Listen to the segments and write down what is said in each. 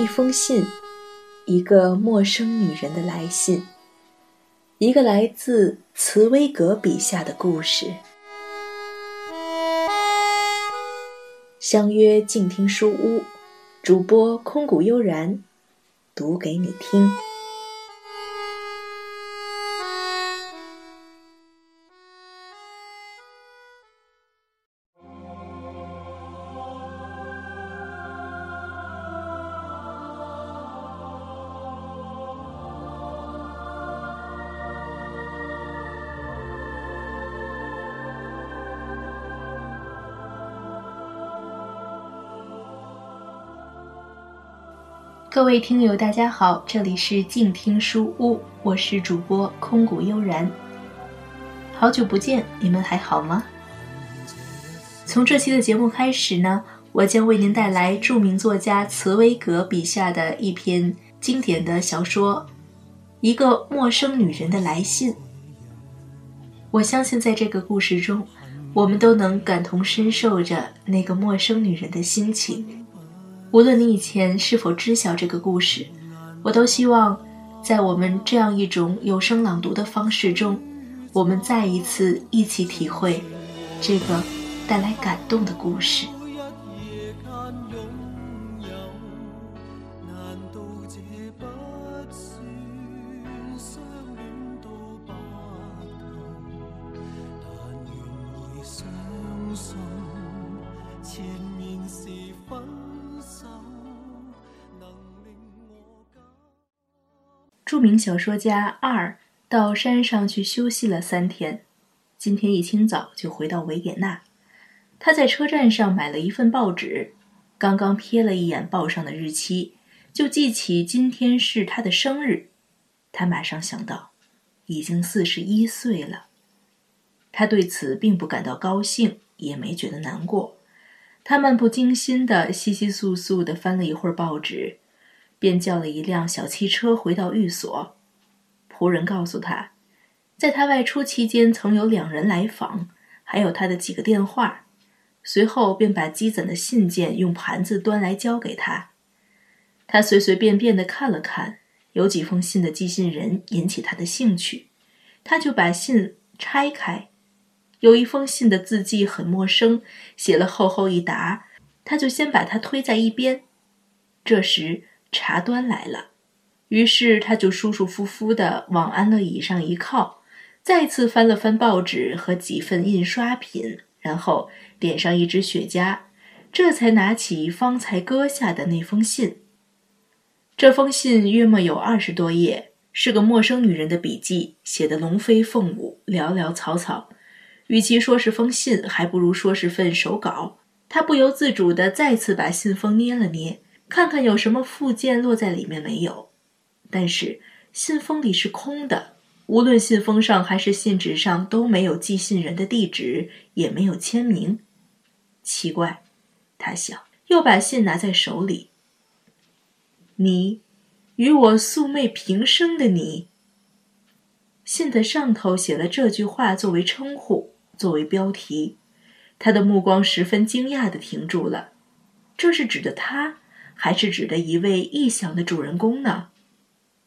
一封信，一个陌生女人的来信，一个来自茨威格笔下的故事。相约静听书屋，主播空谷悠然，读给你听。各位听友，大家好，这里是静听书屋，我是主播空谷悠然。好久不见，你们还好吗？从这期的节目开始呢，我将为您带来著名作家茨威格笔下的一篇经典的小说《一个陌生女人的来信》。我相信，在这个故事中，我们都能感同身受着那个陌生女人的心情。无论你以前是否知晓这个故事，我都希望，在我们这样一种有声朗读的方式中，我们再一次一起体会这个带来感动的故事。著名小说家二到山上去休息了三天，今天一清早就回到维也纳。他在车站上买了一份报纸，刚刚瞥了一眼报上的日期，就记起今天是他的生日。他马上想到，已经四十一岁了。他对此并不感到高兴，也没觉得难过。他漫不经心地、稀稀簌簌地翻了一会儿报纸。便叫了一辆小汽车回到寓所，仆人告诉他，在他外出期间曾有两人来访，还有他的几个电话。随后便把积攒的信件用盘子端来交给他，他随随便便地看了看，有几封信的寄信人引起他的兴趣，他就把信拆开，有一封信的字迹很陌生，写了厚厚一沓，他就先把它推在一边。这时。茶端来了，于是他就舒舒服服地往安乐椅上一靠，再次翻了翻报纸和几份印刷品，然后点上一支雪茄，这才拿起方才搁下的那封信。这封信约莫有二十多页，是个陌生女人的笔记，写的龙飞凤舞，潦潦草草。与其说是封信，还不如说是份手稿。他不由自主地再次把信封捏了捏。看看有什么附件落在里面没有，但是信封里是空的，无论信封上还是信纸上都没有寄信人的地址，也没有签名。奇怪，他想，又把信拿在手里。你，与我素昧平生的你。信的上头写了这句话作为称呼，作为标题。他的目光十分惊讶地停住了，这是指的他。还是指的一位臆想的主人公呢？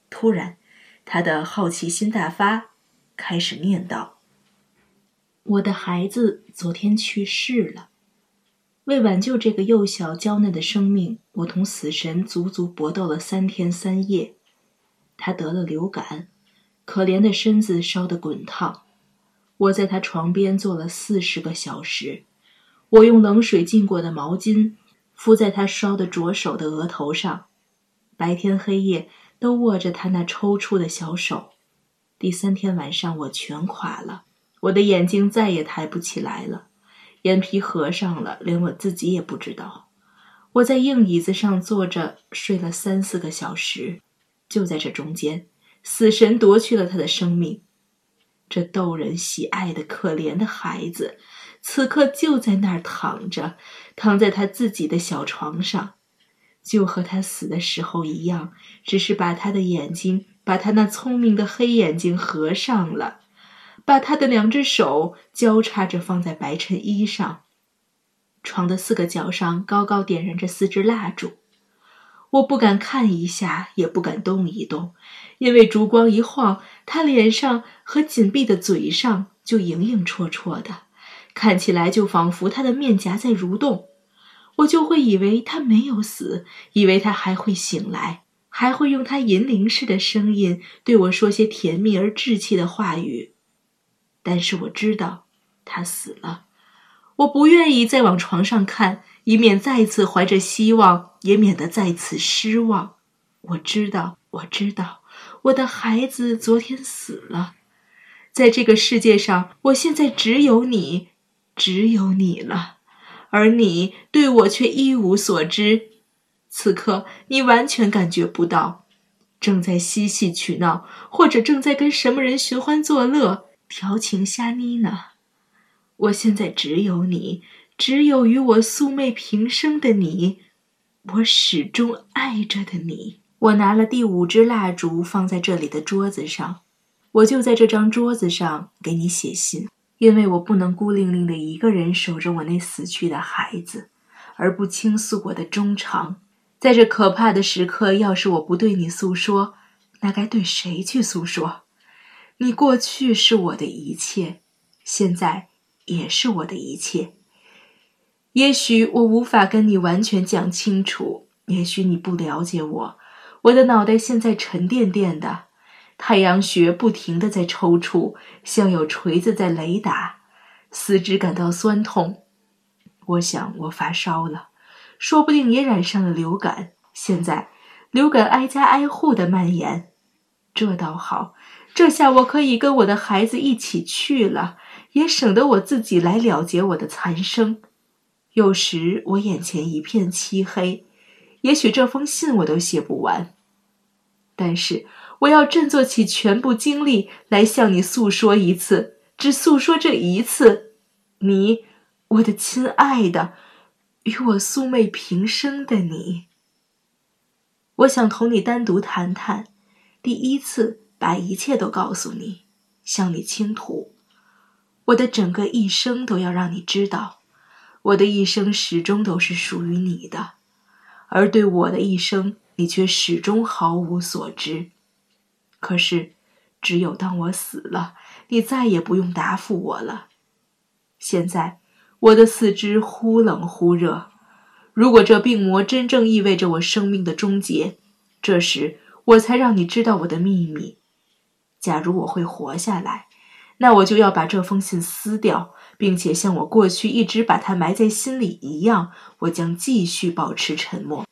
突然，他的好奇心大发，开始念叨：“我的孩子昨天去世了。为挽救这个幼小娇嫩的生命，我同死神足足搏斗了三天三夜。他得了流感，可怜的身子烧得滚烫。我在他床边坐了四十个小时，我用冷水浸过的毛巾。”敷在他烧得灼手的额头上，白天黑夜都握着他那抽搐的小手。第三天晚上，我全垮了，我的眼睛再也抬不起来了，眼皮合上了，连我自己也不知道。我在硬椅子上坐着睡了三四个小时，就在这中间，死神夺去了他的生命。这逗人喜爱的可怜的孩子。此刻就在那儿躺着，躺在他自己的小床上，就和他死的时候一样，只是把他的眼睛，把他那聪明的黑眼睛合上了，把他的两只手交叉着放在白衬衣上。床的四个角上高高点燃着四支蜡烛。我不敢看一下，也不敢动一动，因为烛光一晃，他脸上和紧闭的嘴上就影影绰绰的，看起来就仿佛他的面颊在蠕动。我就会以为他没有死，以为他还会醒来，还会用他银铃似的声音对我说些甜蜜而稚气的话语。但是我知道，他死了。我不愿意再往床上看，以免再次怀着希望，也免得再次失望。我知道，我知道，我的孩子昨天死了。在这个世界上，我现在只有你，只有你了。而你对我却一无所知，此刻你完全感觉不到，正在嬉戏取闹，或者正在跟什么人寻欢作乐、调情瞎妮呢。我现在只有你，只有与我素昧平生的你，我始终爱着的你。我拿了第五支蜡烛放在这里的桌子上，我就在这张桌子上给你写信。因为我不能孤零零的一个人守着我那死去的孩子，而不倾诉我的衷肠。在这可怕的时刻，要是我不对你诉说，那该对谁去诉说？你过去是我的一切，现在也是我的一切。也许我无法跟你完全讲清楚，也许你不了解我。我的脑袋现在沉甸甸的。太阳穴不停地在抽搐，像有锤子在雷打，四肢感到酸痛。我想我发烧了，说不定也染上了流感。现在流感挨家挨户的蔓延，这倒好，这下我可以跟我的孩子一起去了，也省得我自己来了结我的残生。有时我眼前一片漆黑，也许这封信我都写不完，但是。我要振作起全部精力来向你诉说一次，只诉说这一次，你，我的亲爱的，与我素昧平生的你。我想同你单独谈谈，第一次把一切都告诉你，向你倾吐，我的整个一生都要让你知道，我的一生始终都是属于你的，而对我的一生，你却始终毫无所知。可是，只有当我死了，你再也不用答复我了。现在，我的四肢忽冷忽热。如果这病魔真正意味着我生命的终结，这时我才让你知道我的秘密。假如我会活下来，那我就要把这封信撕掉，并且像我过去一直把它埋在心里一样，我将继续保持沉默。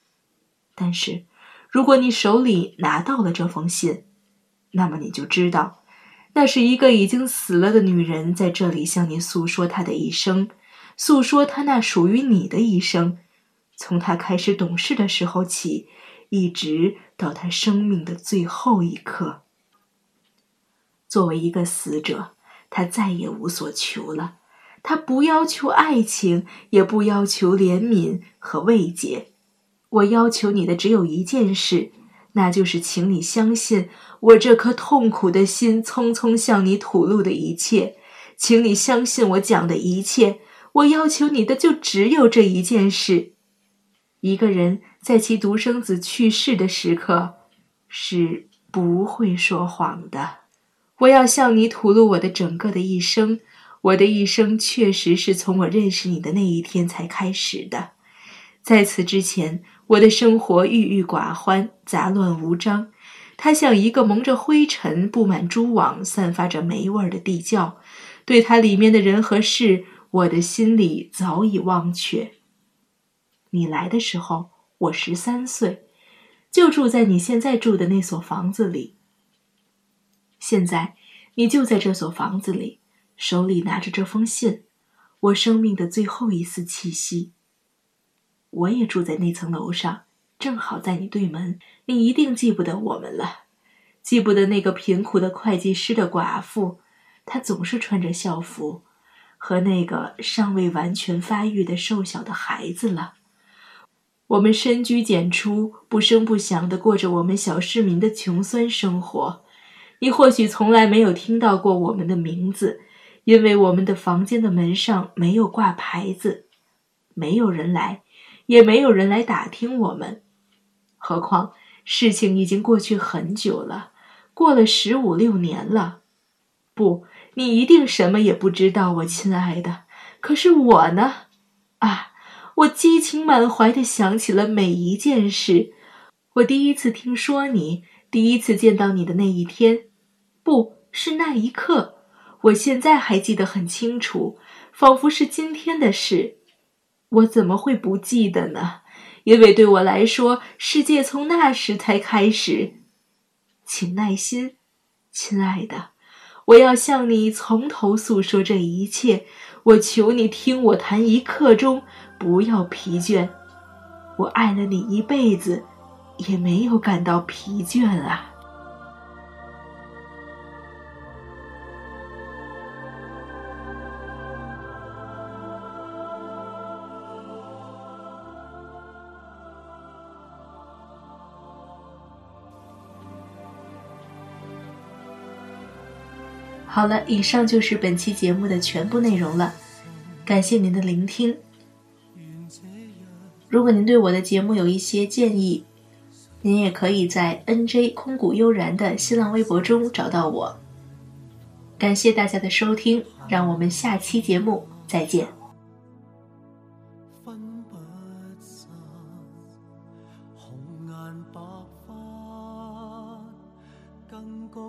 但是，如果你手里拿到了这封信，那么你就知道，那是一个已经死了的女人在这里向你诉说她的一生，诉说她那属于你的一生，从她开始懂事的时候起，一直到她生命的最后一刻。作为一个死者，她再也无所求了，她不要求爱情，也不要求怜悯和慰藉。我要求你的只有一件事。那就是，请你相信我这颗痛苦的心匆匆向你吐露的一切，请你相信我讲的一切。我要求你的就只有这一件事：一个人在其独生子去世的时刻是不会说谎的。我要向你吐露我的整个的一生，我的一生确实是从我认识你的那一天才开始的，在此之前。我的生活郁郁寡欢，杂乱无章，它像一个蒙着灰尘、布满蛛网、散发着霉味的地窖。对它里面的人和事，我的心里早已忘却。你来的时候，我十三岁，就住在你现在住的那所房子里。现在，你就在这所房子里，手里拿着这封信，我生命的最后一丝气息。我也住在那层楼上，正好在你对门。你一定记不得我们了，记不得那个贫苦的会计师的寡妇，她总是穿着校服，和那个尚未完全发育的瘦小的孩子了。我们深居简出，不声不响地过着我们小市民的穷酸生活。你或许从来没有听到过我们的名字，因为我们的房间的门上没有挂牌子，没有人来。也没有人来打听我们，何况事情已经过去很久了，过了十五六年了。不，你一定什么也不知道，我亲爱的。可是我呢？啊，我激情满怀的想起了每一件事。我第一次听说你，第一次见到你的那一天，不是那一刻，我现在还记得很清楚，仿佛是今天的事。我怎么会不记得呢？因为对我来说，世界从那时才开始。请耐心，亲爱的，我要向你从头诉说这一切。我求你听我谈一刻钟，不要疲倦。我爱了你一辈子。也没有感到疲倦啊。好了，以上就是本期节目的全部内容了，感谢您的聆听。如果您对我的节目有一些建议，您也可以在 NJ 空谷悠然的新浪微博中找到我。感谢大家的收听，让我们下期节目再见。